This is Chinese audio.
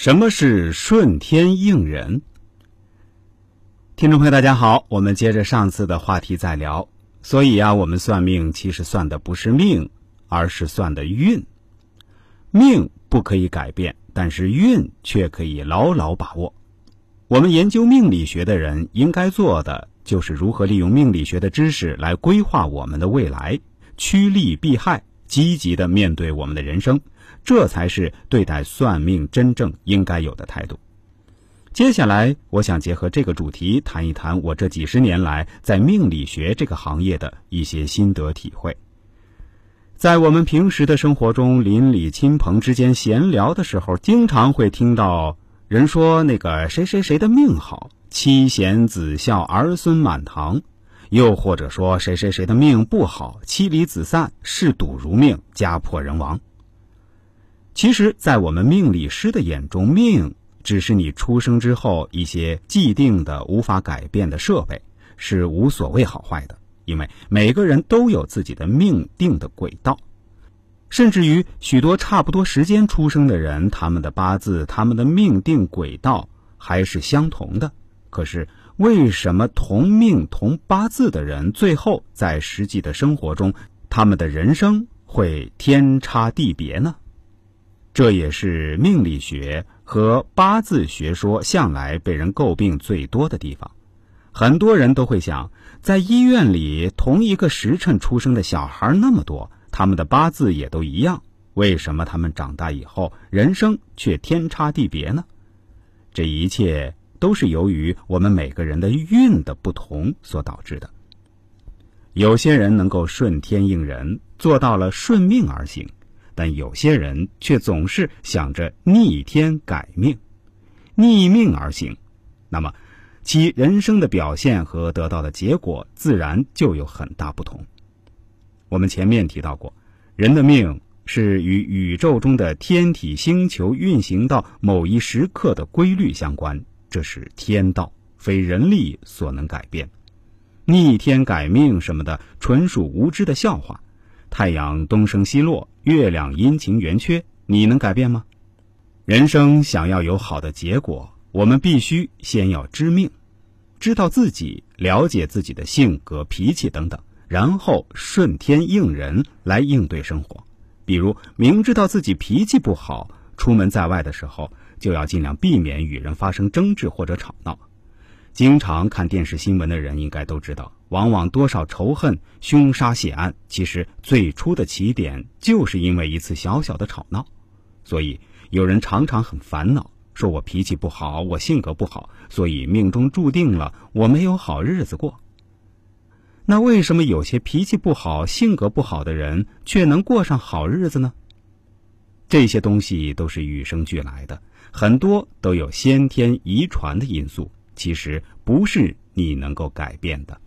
什么是顺天应人？听众朋友，大家好，我们接着上次的话题再聊。所以啊，我们算命其实算的不是命，而是算的运。命不可以改变，但是运却可以牢牢把握。我们研究命理学的人应该做的，就是如何利用命理学的知识来规划我们的未来，趋利避害，积极的面对我们的人生。这才是对待算命真正应该有的态度。接下来，我想结合这个主题谈一谈我这几十年来在命理学这个行业的一些心得体会。在我们平时的生活中，邻里亲朋之间闲聊的时候，经常会听到人说那个谁谁谁的命好，妻贤子孝，儿孙满堂；又或者说谁谁谁的命不好，妻离子散，嗜赌如命，家破人亡。其实，在我们命理师的眼中，命只是你出生之后一些既定的、无法改变的设备，是无所谓好坏的。因为每个人都有自己的命定的轨道，甚至于许多差不多时间出生的人，他们的八字、他们的命定轨道还是相同的。可是，为什么同命同八字的人，最后在实际的生活中，他们的人生会天差地别呢？这也是命理学和八字学说向来被人诟病最多的地方。很多人都会想，在医院里，同一个时辰出生的小孩那么多，他们的八字也都一样，为什么他们长大以后人生却天差地别呢？这一切都是由于我们每个人的运的不同所导致的。有些人能够顺天应人，做到了顺命而行。但有些人却总是想着逆天改命、逆命而行，那么其人生的表现和得到的结果自然就有很大不同。我们前面提到过，人的命是与宇宙中的天体星球运行到某一时刻的规律相关，这是天道，非人力所能改变。逆天改命什么的，纯属无知的笑话。太阳东升西落，月亮阴晴圆缺，你能改变吗？人生想要有好的结果，我们必须先要知命，知道自己，了解自己的性格、脾气等等，然后顺天应人来应对生活。比如，明知道自己脾气不好，出门在外的时候就要尽量避免与人发生争执或者吵闹。经常看电视新闻的人应该都知道，往往多少仇恨、凶杀血案，其实最初的起点就是因为一次小小的吵闹。所以有人常常很烦恼，说我脾气不好，我性格不好，所以命中注定了我没有好日子过。那为什么有些脾气不好、性格不好的人却能过上好日子呢？这些东西都是与生俱来的，很多都有先天遗传的因素。其实不是你能够改变的。